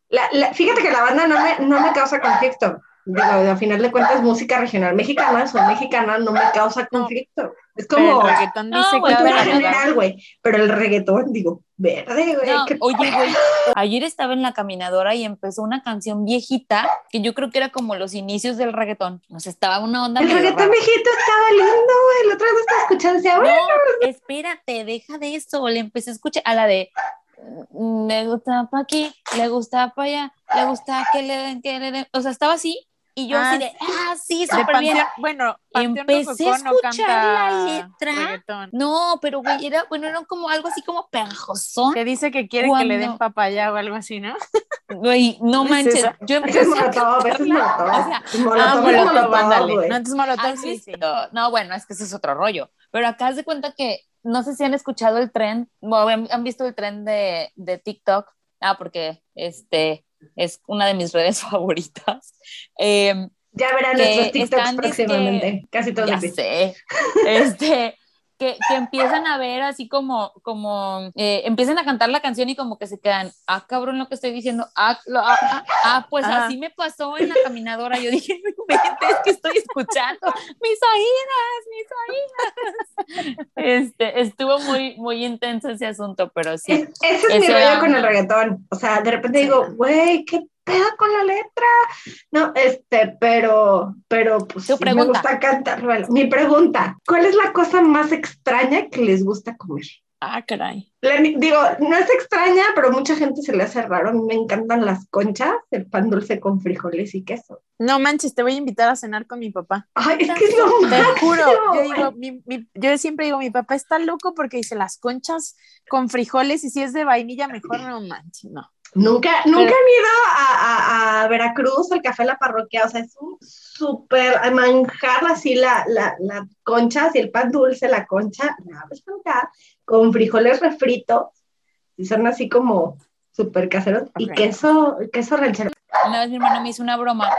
La- la- fíjate que la banda no me, no me causa conflicto. Digo, al final de cuentas, música regional mexicana, soy mexicana, no me causa conflicto. Es pero como el reggaetón No, dice pero- general, güey. Pero el reggaetón, digo, verde, güey. No, oye, güey, ayer estaba en la caminadora y empezó una canción viejita que yo creo que era como los inicios del reggaetón. O sea, estaba una onda El reggaetón rara. viejito estaba lindo, güey. La otra vez estaba escuchando, decía, "Bueno, No, espérate, deja de eso. Le empecé a escuchar a la de mm, le gusta pa' aquí, le gusta pa' allá, le gusta que le den, que le den. O sea, estaba así y yo Ah, así de, ah, sí, súper bien. Bueno, Empecé a no escuchar la letra. reggaetón. No, pero güey, era, bueno, era como algo así como pegajosón. Que dice que quiere que le den papaya o algo así, ¿no? Güey, no ¿No es manches. Yo empecé es a molotov, es molotov. O sea, Molotov Ah, es Molotov, molotov, ándale. No, entonces Molotov. No, bueno, es que ese es otro rollo. Pero acá haz de cuenta que, no sé si han escuchado el tren, o han, han visto el tren de, de TikTok. Ah, porque este es una de mis redes favoritas. Eh, Ya verán nuestros TikToks están, próximamente. Casi todos ya sé. Este, que, que empiezan a ver así como, como eh, empiezan a cantar la canción y como que se quedan, ah, cabrón, lo que estoy diciendo, ah, lo- ah, ah, ah, pues Ajá. así me pasó en la caminadora. Yo dije, no inventes, que estoy escuchando, mis oídas, mis oídas. Este, estuvo muy, muy intenso ese asunto, pero sí. Es- ese es mi Ese rollo era- con el reggaetón. O sea, de repente digo, güey, ¿qué pedo con la letra? No, este, pero, pero pues sí me gusta cantar. Bueno, mi pregunta, ¿cuál es la cosa más extraña que les gusta comer? Ah, caray. La- digo, no es extraña, pero mucha gente se le hace raro. A mí me encantan las conchas, el pan dulce con frijoles y queso. No manches, te voy a invitar a cenar con mi papá. Ay, es que es lo Te máximo, juro, yo digo, mi, mi- yo siempre digo, mi papá está loco porque dice las conchas con frijoles y si es de vainilla mejor no manches, no. Nunca, nunca Pero- han ido a, a- a Veracruz, al café La Parroquia, o sea, es un súper manjar así la, la, la concha, así el pan dulce, la concha, la acá, con frijoles refritos, y son así como, súper caseros, y queso, queso ranchero. Una vez mi hermano me hizo una broma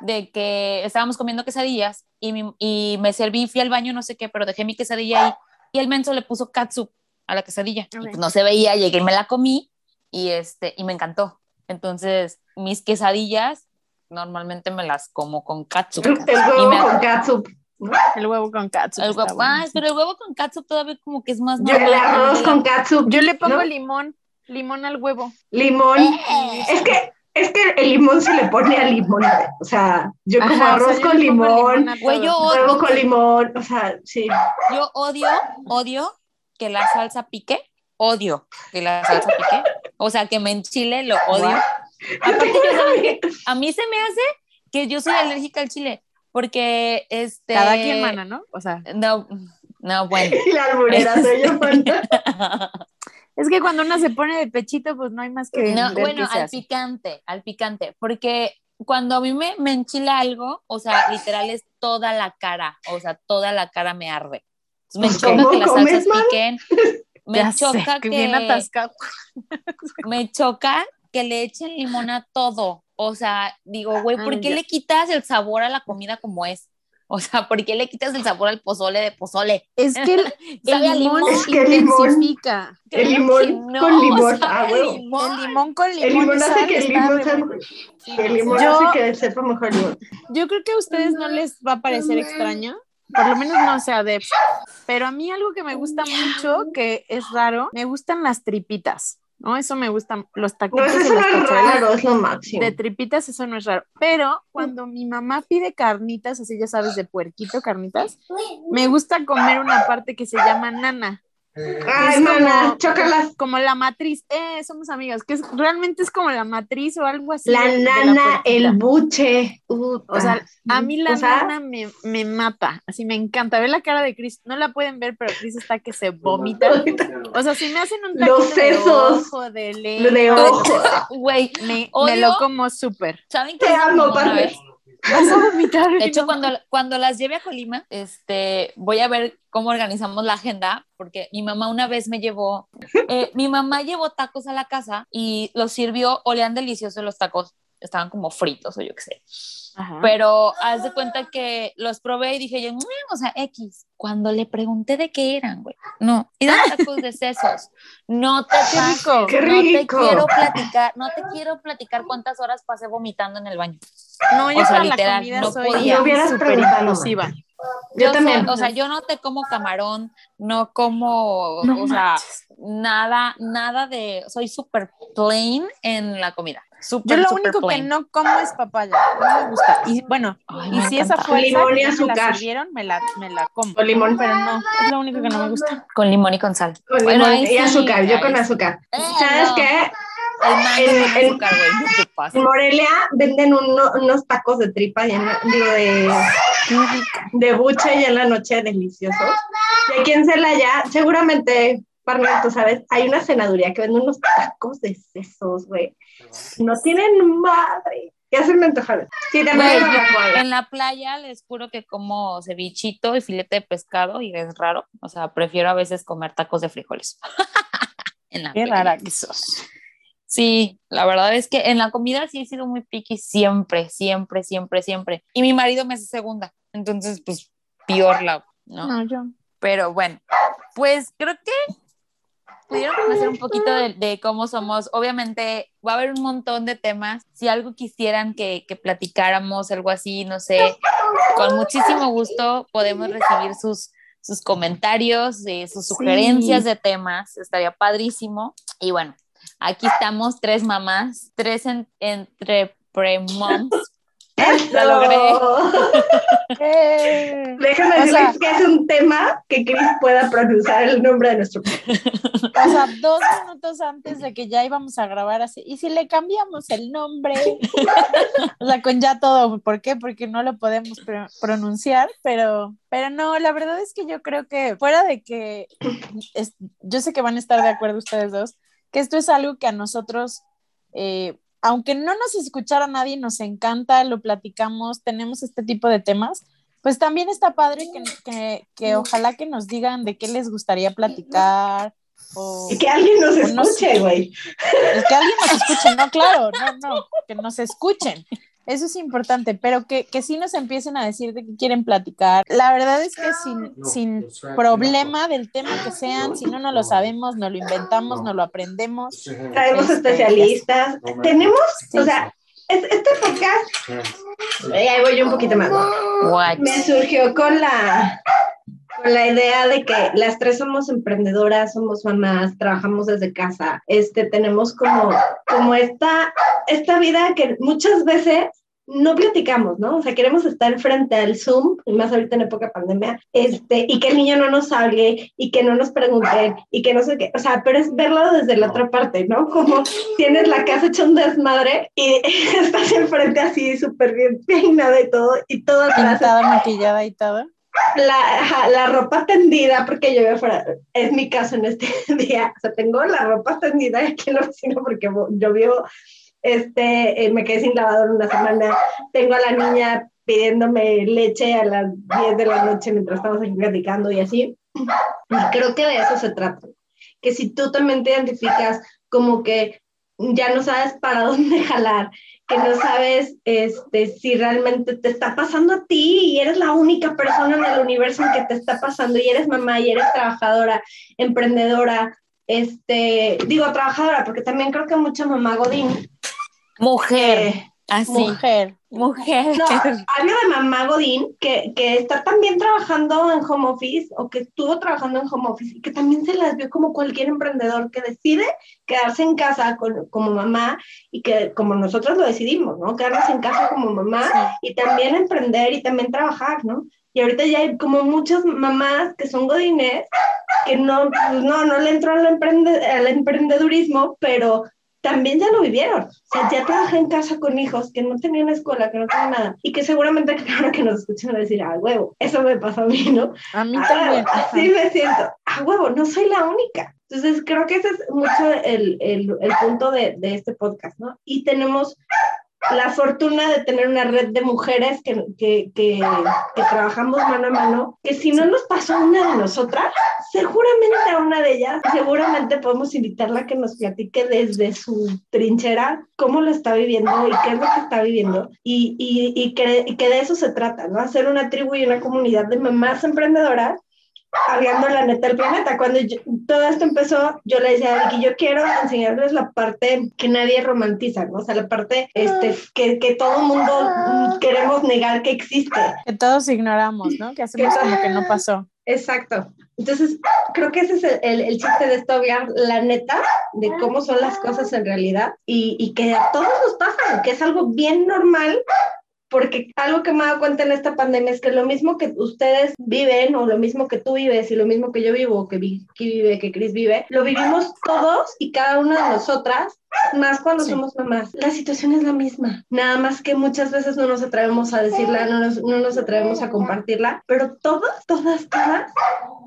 de que estábamos comiendo quesadillas y, mi- y me serví, fui al baño, no sé qué, pero dejé mi quesadilla ahí y el menso le puso catsup a la quesadilla. Y pues no se veía, llegué y me la comí y, este, y me encantó. Entonces, mis quesadillas normalmente me las como con catsup. El, huevo me- con catsup. ¿no? El huevo con el bueno. ay, pero el huevo con catsup todavía como que es más Yo, el normal. arroz El con catsup. Yo le pongo ¿no? limón, limón al huevo. Limón. Eh. Es que, es que el limón se le pone al limón. O sea, yo como Ajá, o sea, arroz yo con limón, a Güey, huevo odio, con limón. O sea, sí. yo odio, odio que la salsa pique, odio que la salsa pique. O sea, que me enchile, lo odio. Guau. Aparte, yo saben que a mí se me hace que yo soy alérgica al chile, porque este. Cada quien, mana, ¿no? O sea, No, no, bueno. Y la alburera soy yo, es que cuando uno se pone de pechito, pues no hay más que No, bueno, qué se al hace. picante, al picante, porque cuando a mí me, me enchila algo, o sea, literal es toda la cara, o sea, toda la cara me arde. Me Pues, choca ¿cómo que las salsas piquen, me Ya sé, choca que que, bien atascado. me choca que le echen limón a todo. O sea, digo, güey, ¿por qué le quitas el sabor a la comida como es? O sea, ¿por qué le quitas el sabor al pozole de pozole? Es que el, limón, Es que el limón- intensifica. El limón no, con limón. Ah, limón. El limón con limón. El limón hace que el limón bueno. Sí, El limón yo, hace que sepa mejor limón. yo creo que a ustedes no les va a parecer extraño, por lo menos no sea de, pero a mí algo que me gusta mucho, que es raro, me gustan las tripitas, ¿no? Eso me gustan, los No, taquitos eso y no las es cazuelas raro, es lo máximo. de tripitas, eso no es raro. Pero cuando mi mamá pide carnitas, así ya sabes, de puerquito, carnitas, me gusta comer una parte que se llama nana. Ay, es como- chócalas. Como la matriz, eh, somos amigas, que es, realmente es como la matriz o algo así. La nana, el buche. Uh, O sea, A mí la o sea, nana me, me mata, así me encanta. Ve la cara de Chris, no la pueden ver, pero Chris está que se vomita. O sea, si me hacen un Los taquito de sesos. ojo, de Lo lengua, de ojo. Güey, me, lo como súper. ¿saben qué Te amo, padre. vez? Vas a vomitar. De hecho, cuando, cuando las lleve a Colima, este, voy a ver cómo organizamos la agenda, porque mi mamá una vez me llevó, eh, mi mamá llevó tacos a la casa y los sirvió, olían deliciosos los tacos, estaban como fritos o yo qué sé. Ajá. Pero haz de cuenta que los probé y dije yo, "Mm, o sea, X. Cuando le pregunté de qué eran, güey, no, eran tacos de sesos. No te Qué rico. Qué no te quiero platicar, no te quiero platicar cuántas horas pasé vomitando en el baño. no, yo o sea, la literal, comida no soy podía. Hubieras preguntado, inclusiva. Yo Yo también. soy- o sea, yo no te como camarón, no como, No o sea, manches. nada, nada de, soy súper plain en la comida. Yo lo único que no como es papaya, no me gusta. Y bueno, Ay, y si esa fuerza Limón y que ya me la azúcar. sirvieron, me la, me la como. Con limón. Pero no, es lo único que no me gusta. Con limón y con sal. Con Bueno, limón ahí y sí, azúcar, yo con azúcar. Eh, ¿Sabes no, qué? El En- azúcar. Morelia venden uno- unos tacos de tripa, llena- digo, de, de buche y en la noche deliciosos. Y aquí en Celaya, seguramente, Parnell, tú sabes, hay una cenaduría que vende unos tacos de sesos, güey. No tienen madre. Ya se me antojaron. Sí, también. En la playa les juro que como cevichito y filete de pescado y es raro. O sea, prefiero a veces comer tacos de frijoles. en la Qué playa. rara que sos. Sí, la verdad es que en la comida sí he sido muy picky siempre, siempre, siempre, siempre. Y mi marido me hace segunda. Entonces, pues, peor la, ¿no? No, yo. Pero bueno, pues creo que pudieron conocer un poquito de, de cómo somos. Obviamente va a haber un montón de temas. Si algo quisieran que, que platicáramos, algo así, no sé, con muchísimo gusto podemos recibir sus, sus comentarios, eh, sus sugerencias de temas. Estaría padrísimo. Y bueno, aquí estamos, tres mamás, tres en, entre pre-moms. La logré. Déjame decirles sea- que es un tema que Chris pueda pronunciar el nombre de nuestro O sea, dos minutos antes de que ya íbamos a grabar así. ¿Y si le cambiamos el nombre? o sea, con ya todo. ¿Por qué? Porque no lo podemos pr- pronunciar, pero, pero no, la verdad es que yo creo que fuera de que es- yo sé que van a estar de acuerdo ustedes dos, que esto es algo que a nosotros, eh, aunque no nos escuchara nadie, nos encanta, lo platicamos, tenemos este tipo de temas. Pues también está padre que, que, que ojalá que nos digan de qué les gustaría platicar, o... Que alguien nos o no sé. escuche, güey. Es que alguien nos escuche, no, claro, no, no, que nos escuchen. Eso es importante, pero que, que sí nos empiecen a decir de qué quieren platicar. La verdad es que sin, sin problema del tema que sean, si no no lo sabemos, no lo inventamos, no lo aprendemos. Traemos Este, especialistas. Tenemos, Sí, o sea, es- este podcast, ahí voy yo un poquito más. What? Me surgió con la, con la idea de que las tres somos emprendedoras, somos mamás, trabajamos desde casa, este, tenemos como, como esta, esta vida que muchas veces no platicamos, ¿no? O sea, queremos estar frente al Zoom, y más ahorita en época pandemia, este, y que el niño no nos hable, y que no nos pregunten, y que no sé qué, o sea, pero es verlo desde la otra parte, ¿no? Como tienes la casa hecha un desmadre y estás enfrente así súper bien peinada y todo, y todo atrás maquillada y todo. La, la ropa tendida, porque yo veo fuera, es mi caso en este día, o sea, tengo la ropa tendida aquí en la oficina porque llovió, este, eh, me quedé sin lavador una semana, tengo a la niña pidiéndome leche a las 10 de la noche mientras estamos aquí platicando y así, y creo que de eso se trata, que si tú también te identificas como que ya no sabes para dónde jalar, que no sabes este, si realmente te está pasando a ti y eres la única persona en el universo en que te está pasando y eres mamá y eres trabajadora, emprendedora, este, digo trabajadora, porque también creo que mucha mamá Godín. Mujer. eh, Así. Mujer. Mujer. no, hablo de mamá Godín que, que está también trabajando en home office o que estuvo trabajando en home office y que también se las vio como cualquier emprendedor que decide quedarse en casa con- como mamá y que como nosotros lo decidimos, ¿no? Quedarnos en casa como mamá y también emprender y también trabajar, ¿no? Y ahorita ya hay como muchas mamás que son godines que no, no, no le entró al, emprende- al emprendedurismo, pero también ya lo vivieron. O sea, ya trabajé en casa con hijos que no tenían escuela, que no tenían nada. Y que seguramente ahora que nos escuchan van a decir, ah, huevo, eso me pasó a mí, ¿no? A mí Ah, también. así me siento. Ah, huevo, no soy la única. Entonces, creo que ese es mucho el, el, el punto de, de este podcast, ¿no? Y tenemos la fortuna de tener una red de mujeres que, que, que, trabajamos mano a mano, que si no nos pasó una de nosotras, seguramente a una de ellas, seguramente podemos invitarla a que nos platique desde su trinchera cómo lo está viviendo y qué es lo que está viviendo y, y, y, que, y que de eso se trata, ¿no? Hacer una tribu y una comunidad de mamás emprendedoras hablando la neta del planeta. Cuando yo- todo esto empezó, yo le decía a yo quiero enseñarles la parte que nadie romantiza, ¿no? O sea, la parte este, que, que todo mundo queremos negar que existe. Que todos ignoramos, ¿no? Que hacemos como que no pasó. Exacto. Entonces, creo que ese es el, el- el chiste de esto, hablar la neta de cómo son las cosas en realidad y, y que a todos nos pasa, que es algo bien normal, porque algo que me he dado cuenta en esta pandemia es que lo mismo que ustedes viven o lo mismo que tú vives y lo mismo que yo vivo, que vive, que Chris vive, lo vivimos todos y cada una de nosotras más cuando Sí. somos mamás. La situación es la misma, nada más que muchas veces no nos atrevemos a decirla, no nos, no nos atrevemos a compartirla, pero todas, todas, todas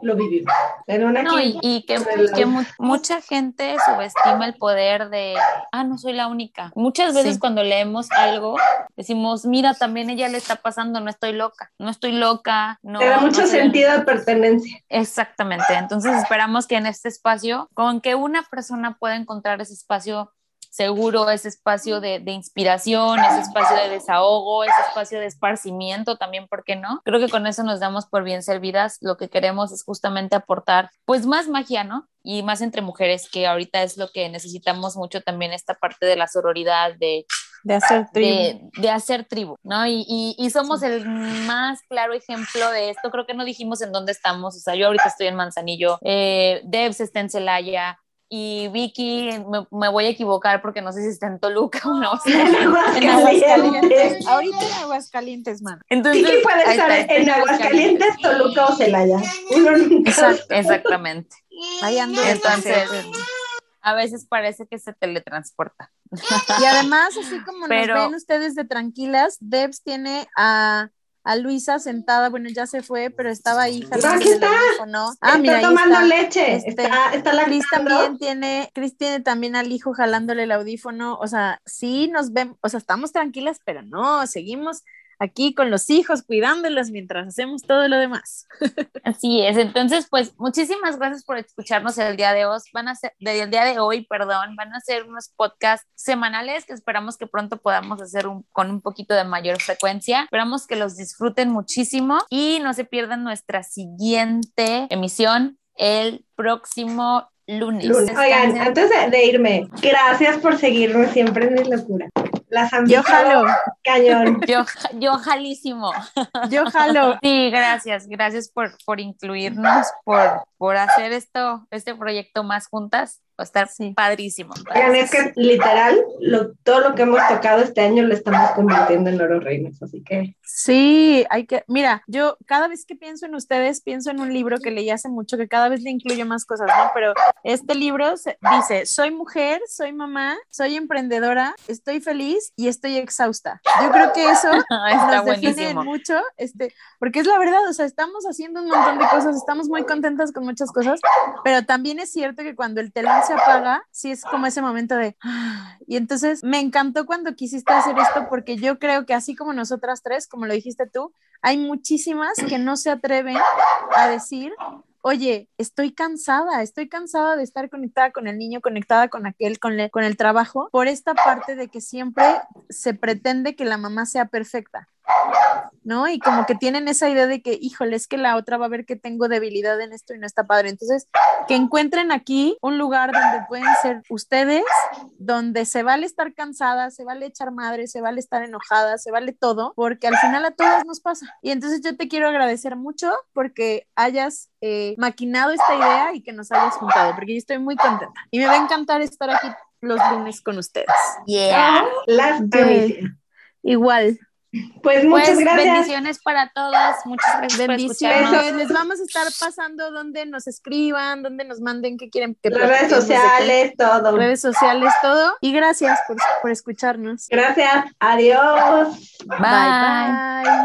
lo vivimos. En una No, y, y que, que mu- mucha gente subestima el poder de, ah, no soy la única. Muchas veces Sí. cuando leemos algo, decimos, mira, también ella le está pasando, no estoy loca, no estoy loca, no. te da no mucho la sentido de pertenencia. Exactamente. Entonces esperamos que en este espacio, con que una persona pueda encontrar ese espacio seguro, ese espacio de, de inspiración, ese espacio de desahogo, ese espacio de esparcimiento también, ¿por qué no? Creo que con eso nos damos por bien servidas. Lo que queremos es justamente aportar pues más magia, ¿no? Y más entre mujeres, que ahorita es lo que necesitamos mucho también esta parte de la sororidad, de De hacer tribu. de, de hacer tribu, ¿no? Y, y, y somos el más claro ejemplo de esto. Creo que no dijimos en dónde estamos. O sea, yo ahorita estoy en Manzanillo, eh, Debs está en Celaya y Vicky, me, me voy a equivocar porque no sé si está en Toluca o no. En Aguascalientes. Ahorita en Aguascalientes, mano. Entonces, Vicky puede estar está, en Aguascalientes, Toluca o Celaya. Uno nunca Exact- exactamente. Ahí ando. Entonces, a veces parece que se teletransporta. Y además, así como Pero- nos ven ustedes de tranquilas, Debs tiene a, a Luisa sentada, bueno, ya se fue, pero estaba ahí jalando aquí el está. audífono. Ah, está mira, ahí tomando está. leche. Este, está, está la Cris también tiene, Cris tiene también al hijo jalándole el audífono, o sea, sí nos ven, o sea, estamos tranquilas, pero no, seguimos aquí con los hijos, cuidándolos mientras hacemos todo lo demás. Así es. Entonces, pues muchísimas gracias por escucharnos el día de hoy. Van a ser, del día de hoy, perdón, van a ser unos podcasts semanales que esperamos que pronto podamos hacer un, con un poquito de mayor frecuencia. Esperamos que los disfruten muchísimo y no se pierdan nuestra siguiente emisión el próximo lunes. Oigan, antes de, irme, gracias por seguirnos siempre en mi locura. Las Yo jalo. Cañón. Yo, yo jalísimo. Yo jalo. Sí, gracias. Gracias por, por incluirnos, por, por hacer esto, este proyecto más juntas. Va a estar padrísimo. es que literal, todo lo que hemos tocado este año lo estamos convirtiendo en oro reinos, así que. Sí, hay que, mira, yo cada vez que pienso en ustedes, pienso en un libro que leí hace mucho, que cada vez le incluyo más cosas, ¿no? Pero este libro dice, soy mujer, soy mamá, soy emprendedora, estoy feliz y estoy exhausta. Yo creo que eso nos define mucho, este, porque es la verdad, o sea, estamos haciendo un montón de cosas, estamos muy contentas con muchas cosas, pero también es cierto que cuando el telón se apaga, sí es como ese momento de... Y entonces me encantó cuando quisiste hacer esto porque yo creo que así como nosotras tres, como lo dijiste tú, hay muchísimas que no se atreven a decir, oye, estoy cansada, estoy cansada de estar conectada con el niño, conectada con aquel, con, con el trabajo, por esta parte de que siempre se pretende que la mamá sea perfecta. ¿No? Y como que tienen esa idea de que, híjole, es que la otra va a ver que tengo debilidad en esto y no está padre. Entonces, que encuentren aquí un lugar donde pueden ser ustedes, donde se vale estar cansada, se vale echar madre, se vale estar enojada, se vale todo, porque al final a todas nos pasa. Y entonces yo te quiero agradecer mucho porque hayas eh, maquinado esta idea y que nos hayas juntado, porque yo estoy muy contenta. Y me va a encantar estar aquí los lunes con ustedes. Yeah. Las Igual. Pues muchas pues, gracias. Bendiciones para todos. Muchas gracias bendiciones. Les vamos a estar pasando donde nos escriban, donde nos manden qué quieren que Las redes sociales, todo. Redes sociales, todo. Y gracias por, por escucharnos. Gracias. Adiós. bye. bye.